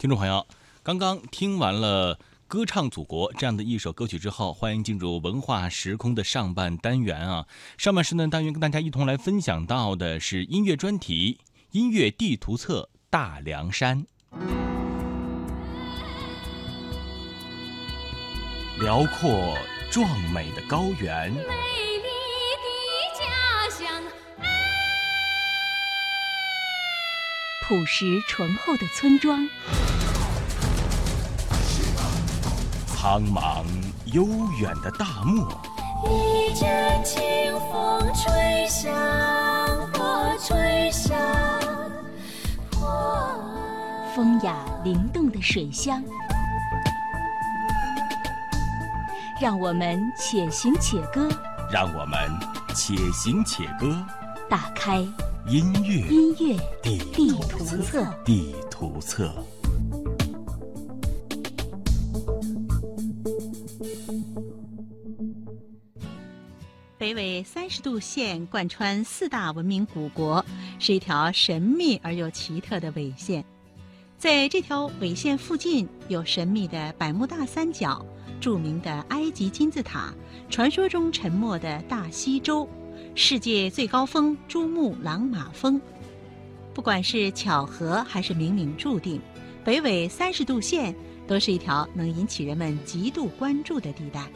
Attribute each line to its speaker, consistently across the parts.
Speaker 1: 听众朋友，刚刚听完了《歌唱祖国》这样的一首歌曲之后，欢迎进入文化时空的上半单元啊。上半时段单元跟大家一同来分享到的是音乐专题《音乐地图册大凉山》。辽阔壮美的高原，美
Speaker 2: 丽的家乡，
Speaker 3: 朴实醇厚的村庄。
Speaker 1: 苍茫悠远的大漠，
Speaker 2: 一阵清风吹向我，吹向我。
Speaker 3: 风雅灵动的水乡，让我们且行且歌，
Speaker 1: 让我们且行且歌，
Speaker 3: 打开
Speaker 1: 音乐。
Speaker 3: 音乐
Speaker 1: 地
Speaker 3: 地图册。
Speaker 1: 地图册。
Speaker 4: 北纬三十度线贯穿四大文明古国，是一条神秘而又奇特的纬线。在这条纬线附近，有神秘的百慕大三角、著名的埃及金字塔、传说中沉没的大西洲、世界最高峰珠穆朗玛峰。不管是巧合还是冥冥注定，北纬三十度线都是一条能引起人们极度关注的地带。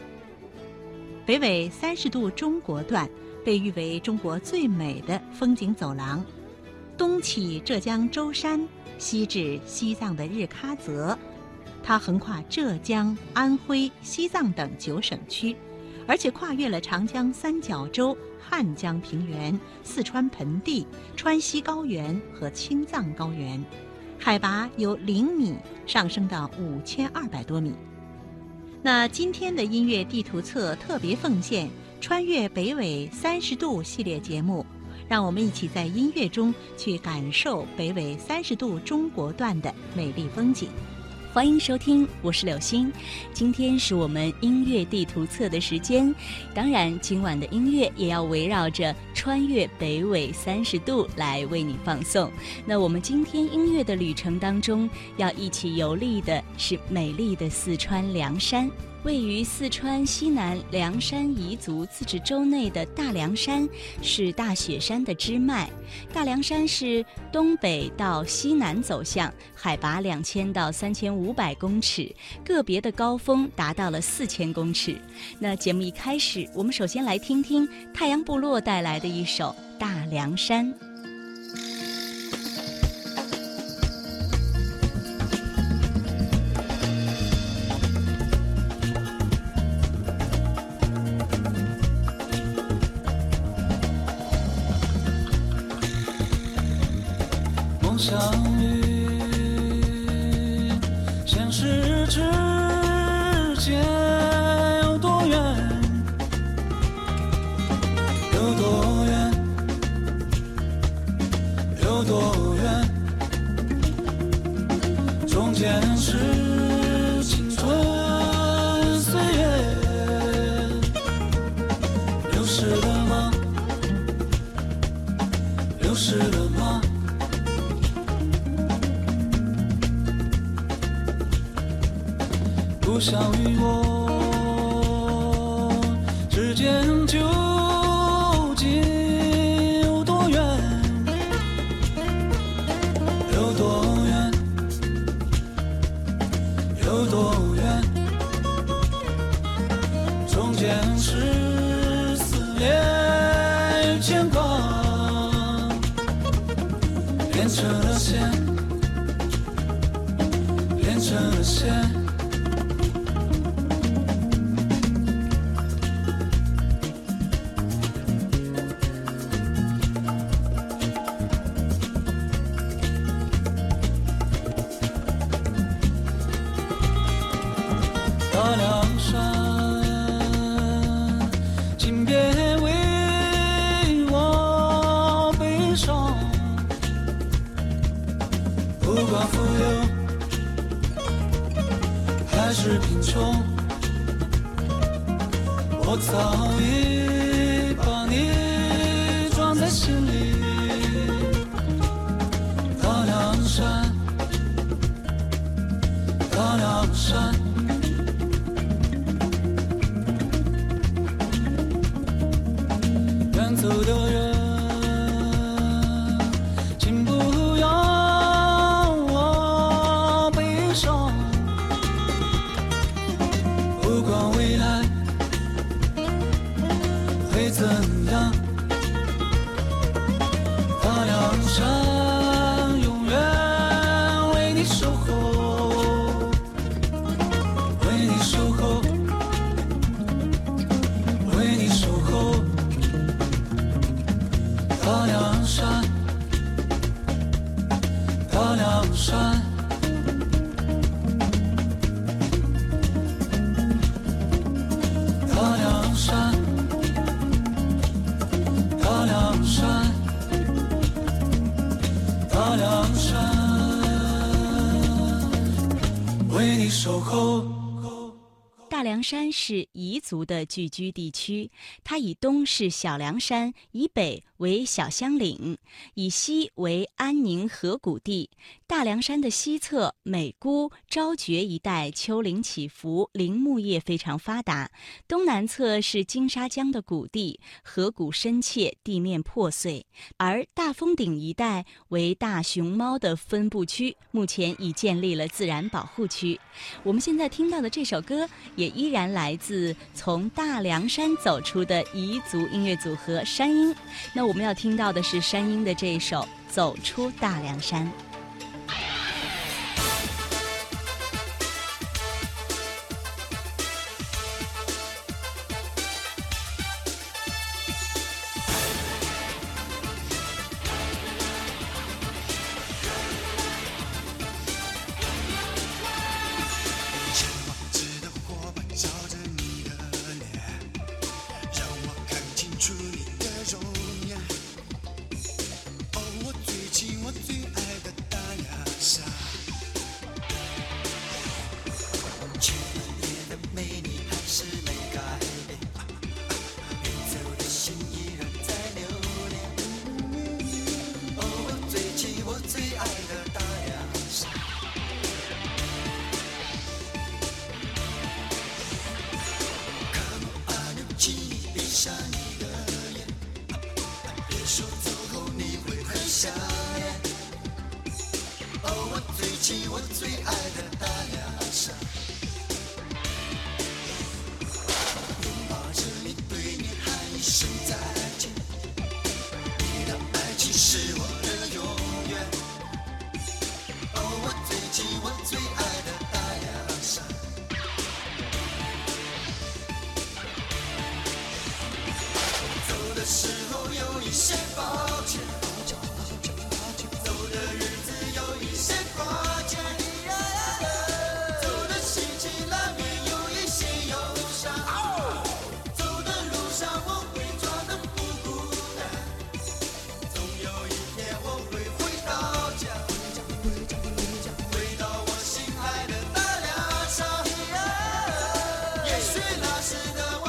Speaker 4: 北纬三十度中国段被誉为中国最美的风景走廊，东起浙江舟山，西至西藏的日喀则，它横跨浙江、安徽、西藏等九省区，而且跨越了长江三角洲、汉江平原、四川盆地、川西高原和青藏高原，海拔由零米上升到五千二百多米。那今天的音乐地图册特别奉献《穿越北纬三十度》系列节目，让我们一起在音乐中去感受北纬三十度中国段的美丽风景。
Speaker 3: 欢迎收听，我是柳星。今天是我们音乐地图册的时间，当然今晚的音乐也要围绕着穿越北纬三十度来为你放送。那我们今天音乐的旅程当中，要一起游历的是美丽的四川凉山。位于四川西南凉山彝族自治州内的大凉山，是大雪山的支脉。大凉山是东北到西南走向，海拔两千到三千五百公尺，个别的高峰达到了四千公尺。那节目一开始，我们首先来听听太阳部落带来的一首《大凉山》。
Speaker 5: 山大凉山大凉山大凉山。为你守候
Speaker 3: 大凉山是彝族的聚居地区它以东是小凉山以北为小香岭，以西为安宁河谷地。大凉山的西侧，美姑、昭觉一带丘陵起伏，林木业非常发达；东南侧是金沙江的谷地，河谷深切，地面破碎。而大峰顶一带为大熊猫的分布区，目前已建立了自然保护区。我们现在听到的这首歌，也依然来自从大凉山走出的彝族音乐组合山鹰。那我们要听到的是山鹰的这一首走出大凉山。
Speaker 6: 踏实的。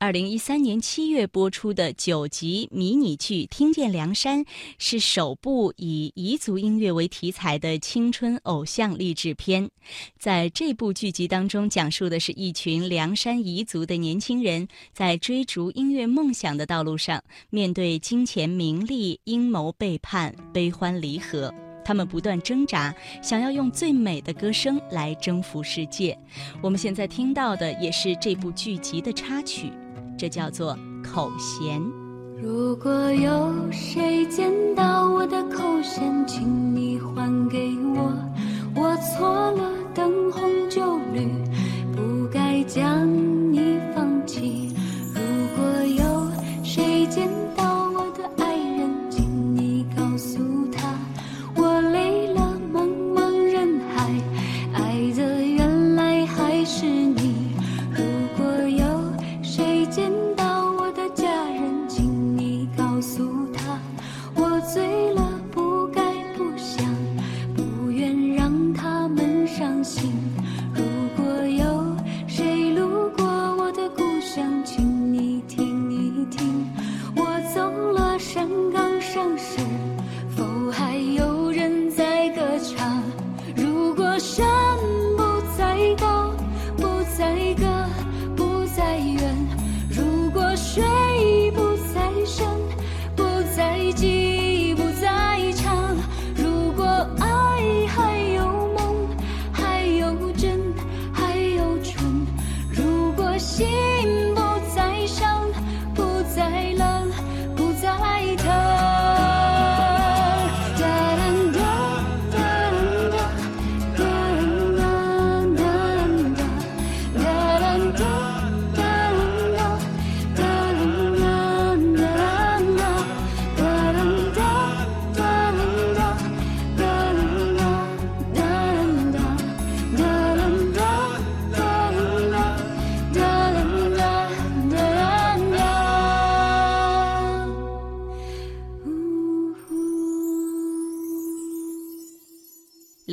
Speaker 3: 二零一三年七月播出的九集迷你剧《听见梁山》是首部以彝族音乐为题材的青春偶像励志片。在这部剧集当中，讲述的是一群凉山彝族的年轻人在追逐音乐梦想的道路上，面对金钱、名利、阴谋、背叛、悲欢离合。他们不断挣扎，想要用最美的歌声来征服世界。我们现在听到的也是这部剧集的插曲，这叫做《口弦》。
Speaker 7: 如果有谁见到我的口弦，请你还给我。我错了，灯红酒绿，不该将你是，否还有人在歌唱？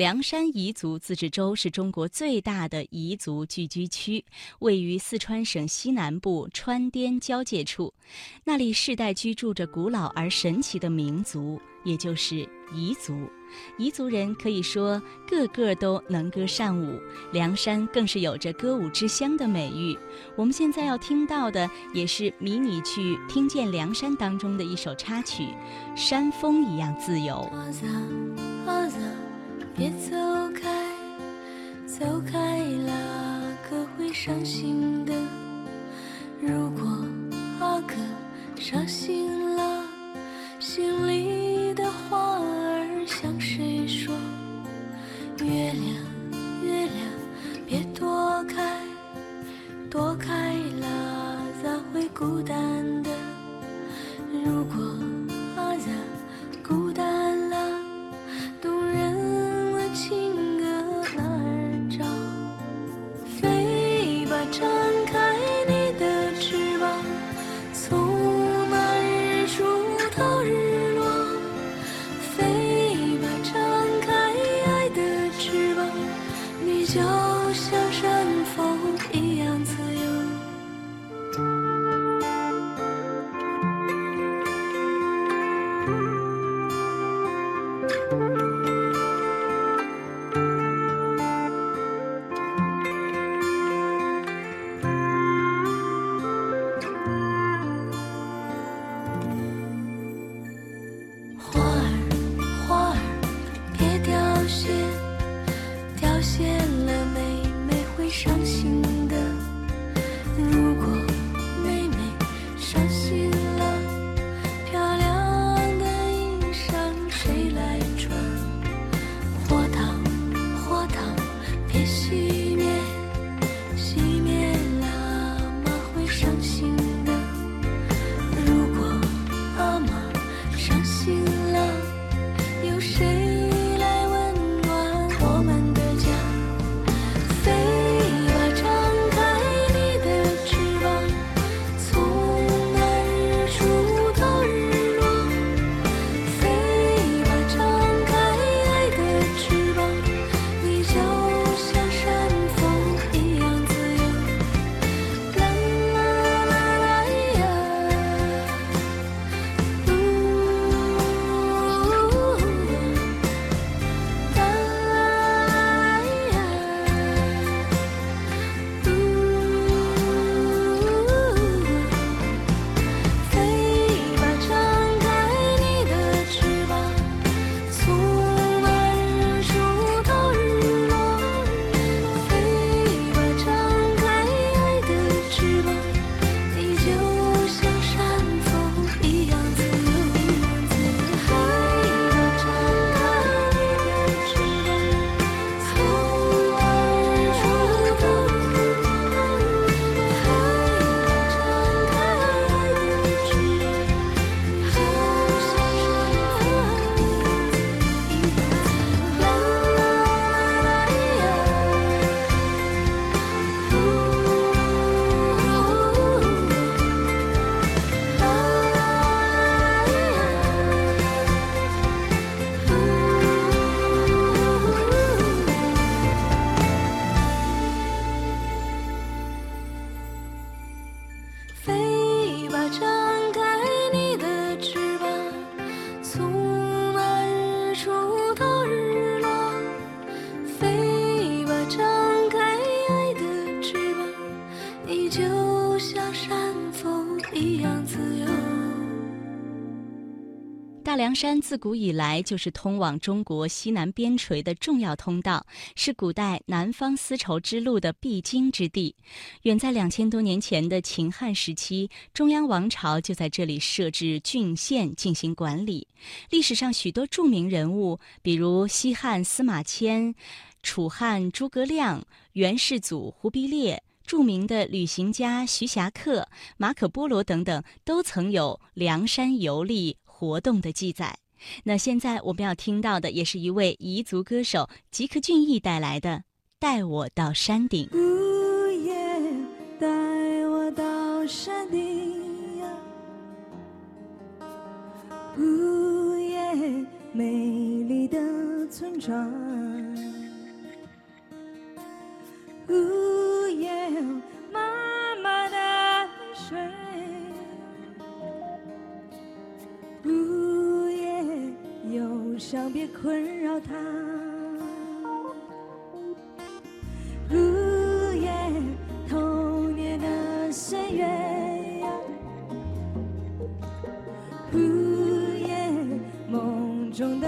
Speaker 3: 凉山彝族自治州是中国最大的彝族聚居区，位于四川省西南部川滇交界处。那里世代居住着古老而神奇的民族，也就是彝族。彝族人可以说个个都能歌善舞，凉山更是有着歌舞之乡的美誉。我们现在要听到的也是迷你剧《听见凉山》当中的一首插曲《山风一样自由》。
Speaker 7: 别走开，走开了哥会伤心的。如果阿哥伤心了，心里的话儿向谁说？月亮，月亮，别躲开，躲开了咋会孤单
Speaker 2: 梁山自
Speaker 3: 古以来就是通往中国西南边陲的重要通道，是古代南方丝绸之路的必经之地。远在两千多年前的秦汉时期，中央王朝就在这里设置郡县进行管理。历史上许多著名人物，比如西汉司马迁、楚汉诸葛亮、元世祖忽必烈。著名的旅行家徐霞客、马可波罗等等，都曾有梁山游历活动的记载。那现在我们要听到的，也是一位彝族歌手吉克隽逸带来的《带我到山顶》。
Speaker 8: 呜耶，带我到山顶！呜耶，美丽的村庄。呜耶，妈妈的水。呜耶，忧伤别困扰她。呜耶，童年的岁月呀，呜耶，梦中的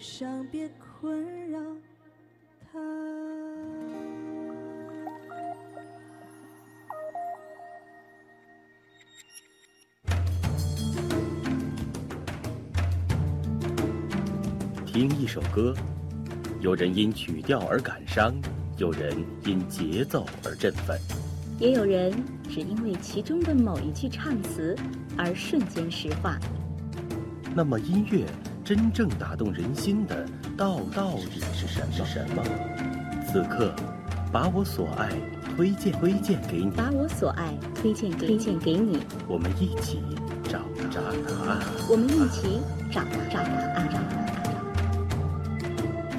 Speaker 8: 伤别困扰他。
Speaker 9: 听一首歌，有人因曲调而感伤，有人因节奏而振奋。
Speaker 3: 也有人只因为其中的某一句唱词而瞬间石化。
Speaker 9: 那么，音乐真正打动人心的，道到底是什么？什么？此刻，把我所爱推荐推荐给你，
Speaker 3: 把我所爱推荐推荐给你，
Speaker 9: 我们一起找找答案。
Speaker 3: 我们一起找找答案。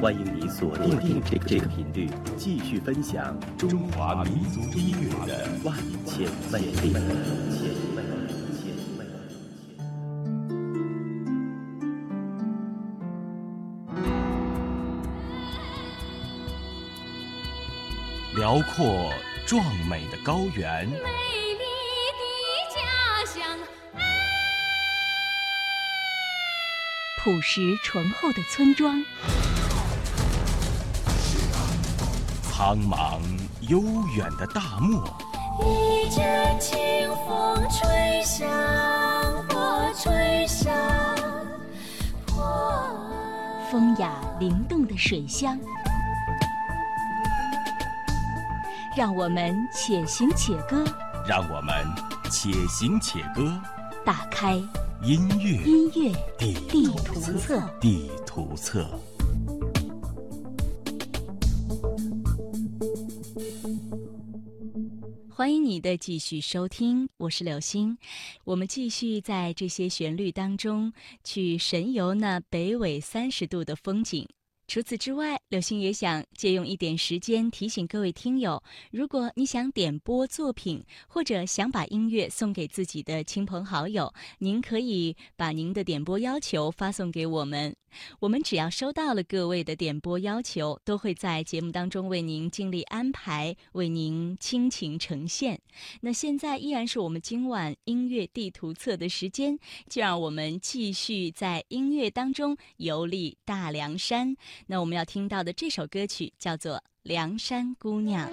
Speaker 9: 欢迎你锁定定这个这个频率，继续分享中华民族音乐的万千魅力。万千魅力
Speaker 1: 包括壮美的高原。
Speaker 2: 美丽的家乡
Speaker 3: 朴实醇厚的村庄。
Speaker 1: 苍茫悠远的大漠。
Speaker 2: 一阵清风吹向我吹向我
Speaker 3: 风雅灵动的水乡。让我们且行且歌，
Speaker 1: 让我们且行且歌，
Speaker 3: 打开
Speaker 1: 音乐
Speaker 3: 音乐
Speaker 1: 地
Speaker 3: 地图册。
Speaker 1: 地图册。
Speaker 3: 欢迎你的继续收听，我是柳星。我们继续在这些旋律当中去神游那北纬三十度的风景。除此之外，柳星也想借用一点时间提醒各位听友：如果你想点播作品，或者想把音乐送给自己的亲朋好友，您可以把您的点播要求发送给我们。我们只要收到了各位的点播要求，都会在节目当中为您尽力安排，为您倾情呈现。那现在依然是我们今晚音乐地图册的时间，就让我们继续在音乐当中游历大凉山。那我们要听到的这首歌曲叫做《
Speaker 2: 梁山姑娘》。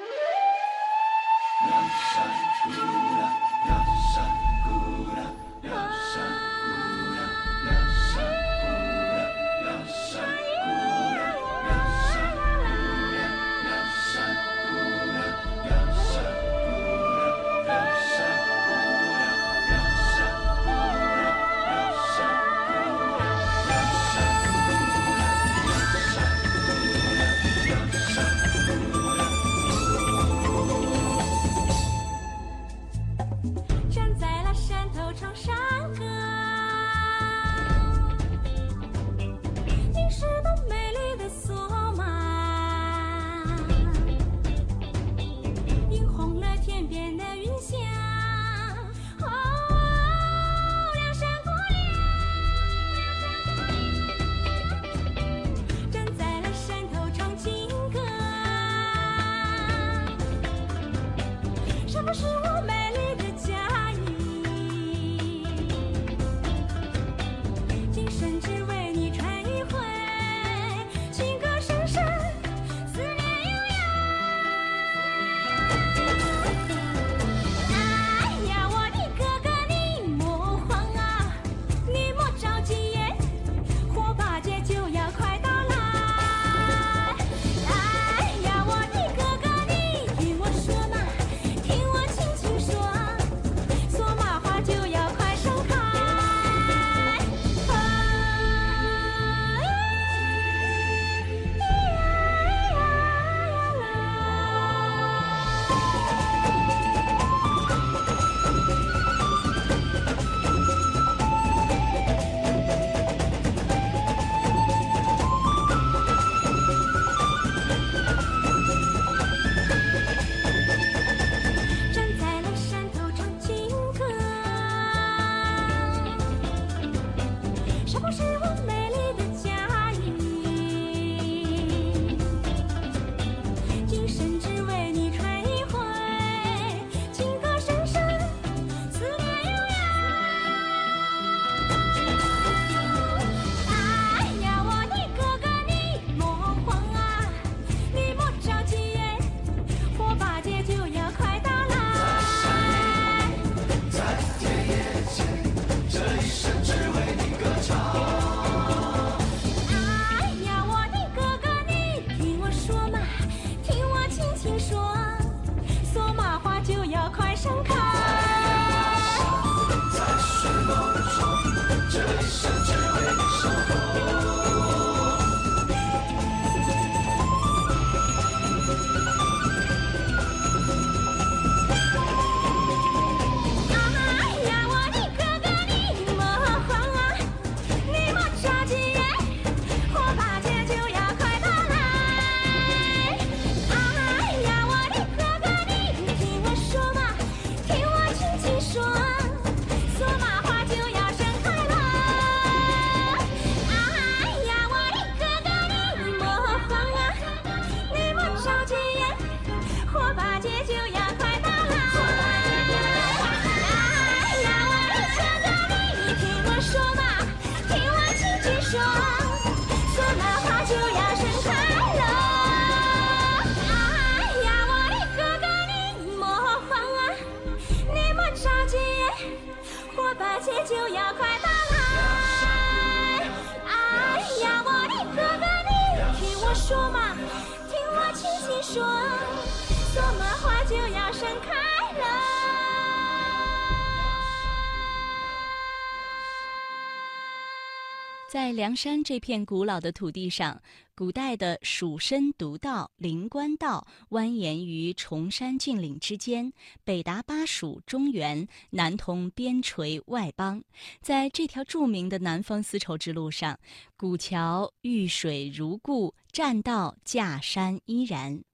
Speaker 2: 山
Speaker 3: 这片古老的土地上，古代的蜀身独道、灵官道蜿蜒于崇山峻岭之间，北达巴蜀、中原，南通边陲外邦。在这条著名的南方丝绸之路上，古桥遇水如故，栈道架山依然，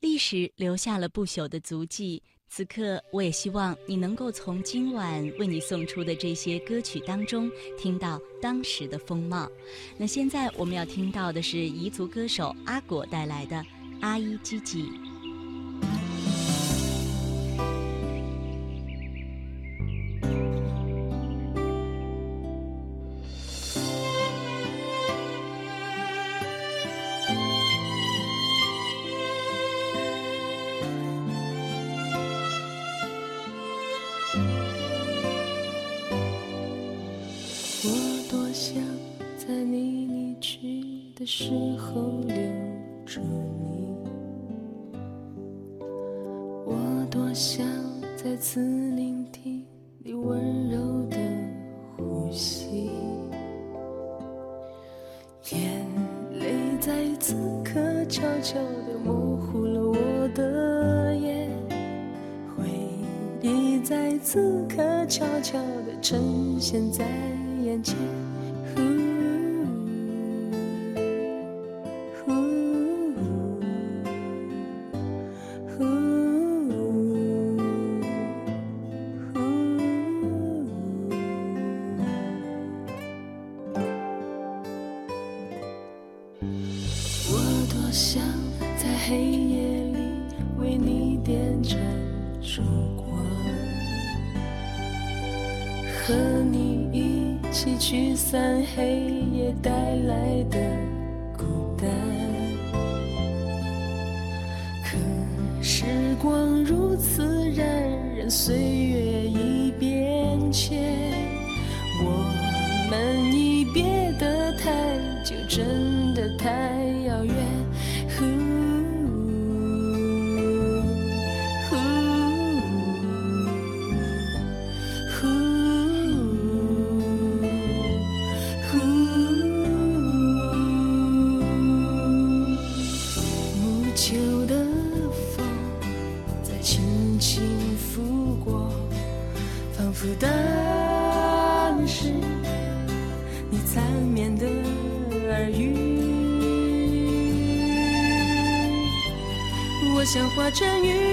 Speaker 3: 历史留下了不朽的足迹。此刻，我也希望你能够从今晚为你送出的这些歌曲当中听到当时的风貌。那现在我们要听到的是彝族歌手阿果带来的《阿依吉
Speaker 7: 吉》。想在黑夜里为你点盏烛光，和你一起驱散黑夜带来的孤单。可时光如此荏苒，岁月已变迁，我们已别得太久，真的太我像化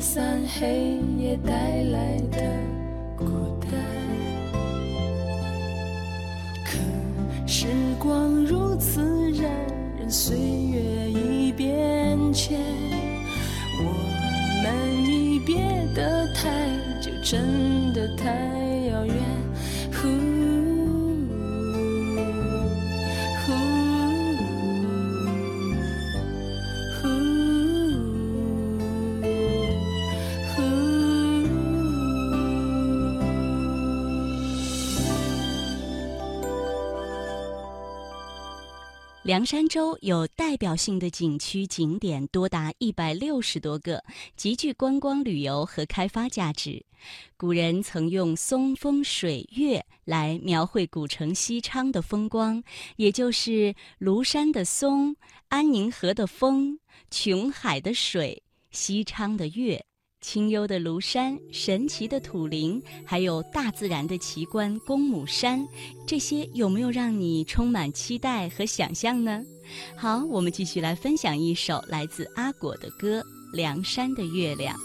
Speaker 7: 散黑夜带来的
Speaker 3: 凉山州有代表性的景区景点多达一百六十多个，极具观光旅游和开发价值。古人曾用“松风水月”来描绘古城西昌的风光，也就是庐山的松、安宁河的风、琼海的水、西昌的月。清幽的庐山、神奇的土林，还有大自然的奇观公母山，这些有没有让你充满期待和想象呢？好，我们继续来分享一首来自阿果的歌《梁山的月亮》。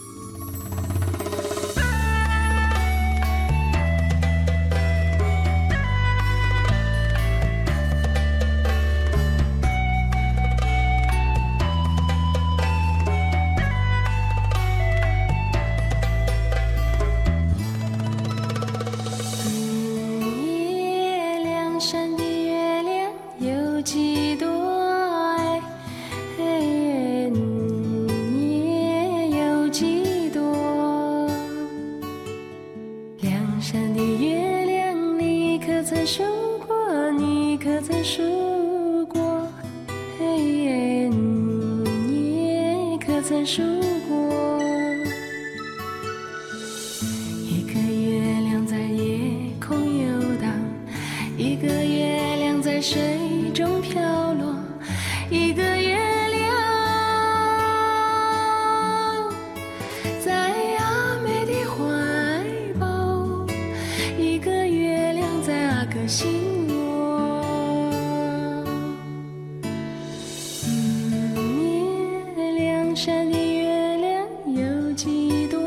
Speaker 7: 山的月亮有几多？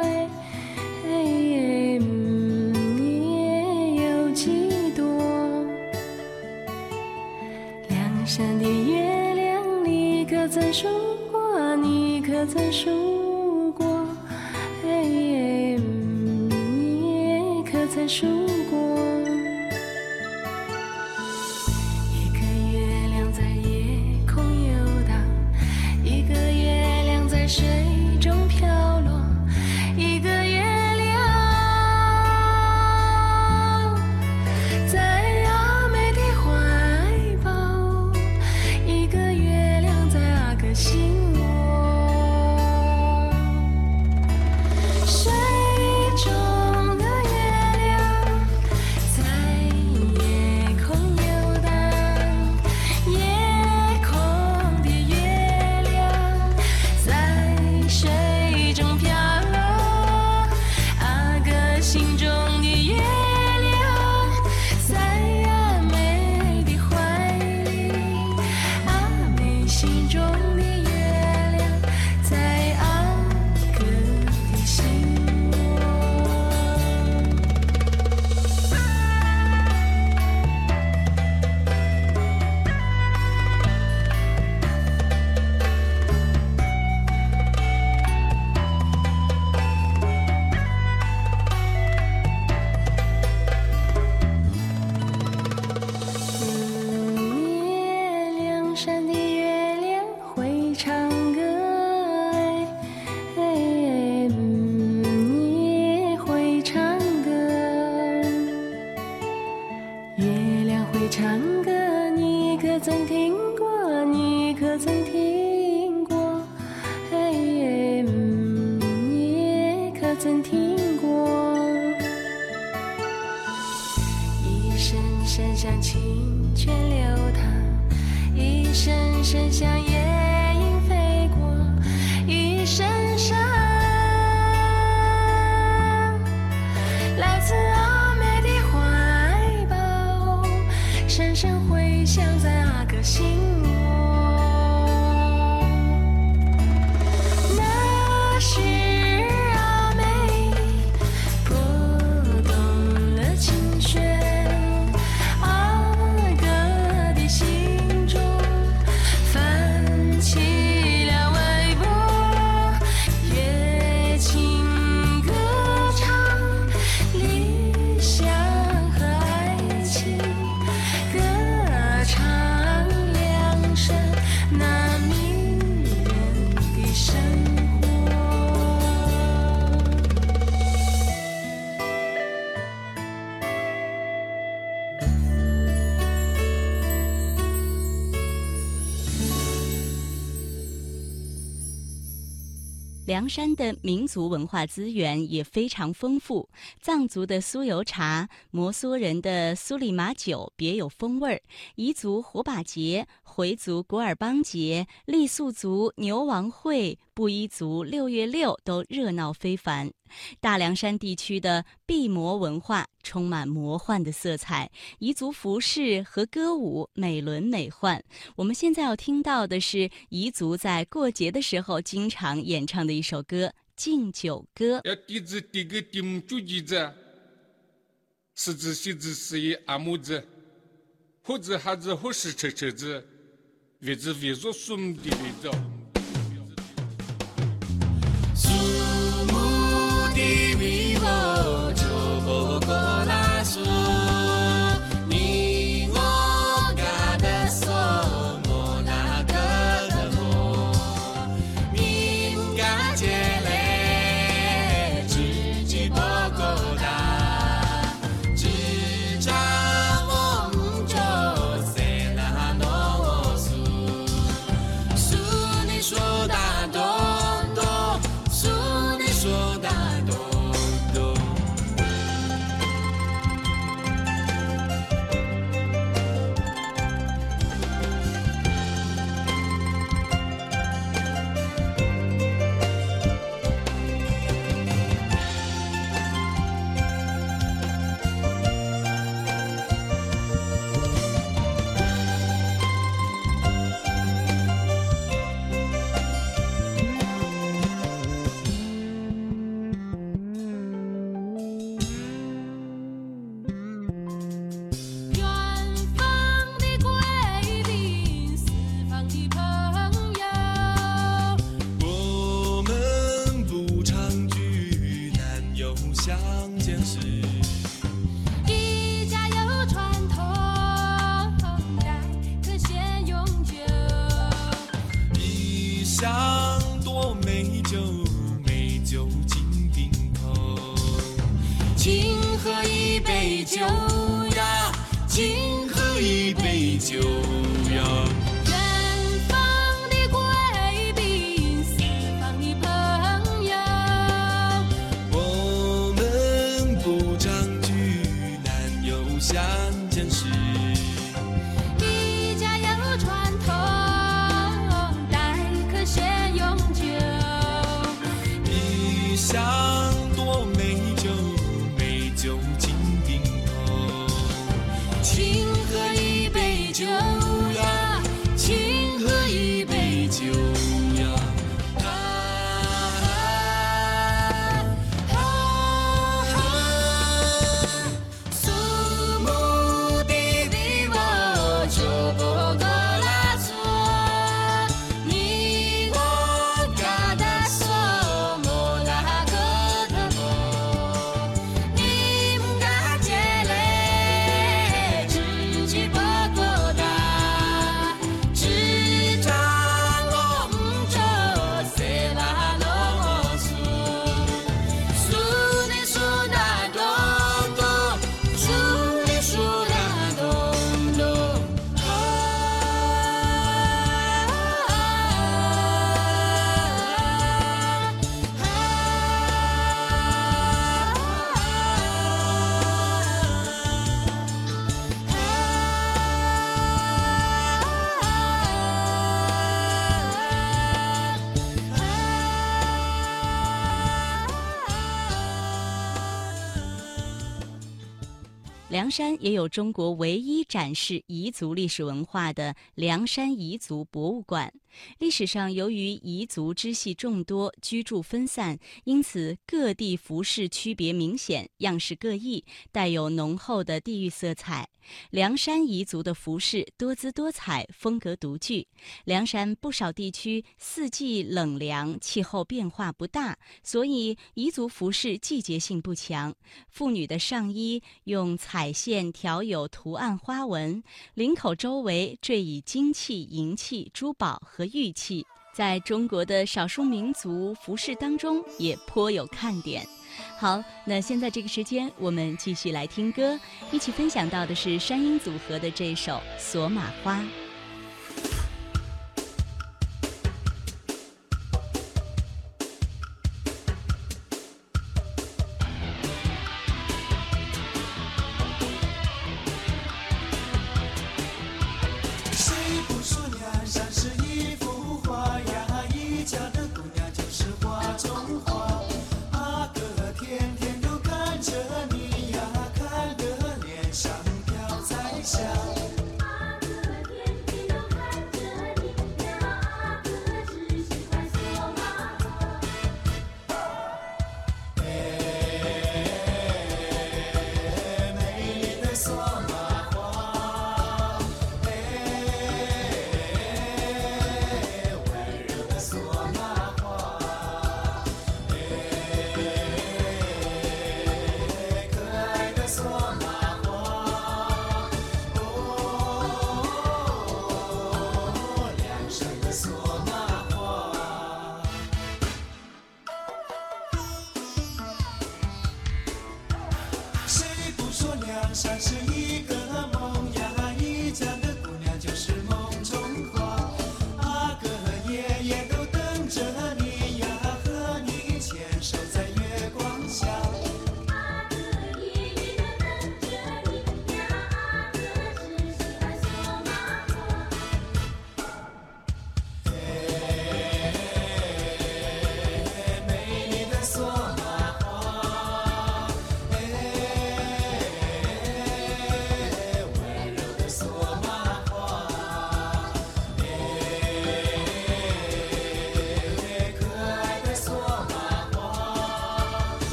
Speaker 7: 哎，哎，嗯，有几多？梁山的月亮，你可曾数过？你可曾数凉山的
Speaker 3: 民族文化资源也非常丰富，藏族的酥油茶、摩梭人的苏里玛酒别有风味儿，彝族火把节、回族古尔邦节、傈僳族牛王会、布依族六月六都热闹非凡。大凉山地区的毕摩文化充满魔幻的色彩，彝族服饰和歌舞美轮美奂。我们现在要听到的是彝族在过节的时候经常演唱的一首歌《敬酒歌》。
Speaker 2: 要弟子递给弟母煮鸡子，十子喜子十一阿母子，虎子哈子虎是车车子，月子月若兄弟月走。
Speaker 10: 一
Speaker 3: 梁山也有中国唯一展示彝族历史文化的梁山彝族博物馆。历史上，由于彝族支系众多，居住分散，因此各地服饰区别明显，样式各异，带有浓厚的地域色彩。凉山彝族的服饰多姿多彩，风格独具。凉山不少地区四季冷凉，气候变化不大，所以彝族服饰季节性不强。妇女的上衣用彩线条有图案花纹，领口周围缀以金器、银器、珠宝和玉器。在中国的少数民族服饰当中，也颇有看点。好，那现在这个时间，我们继续来听歌，一起分享到的是山鹰组合的这首《索玛花》。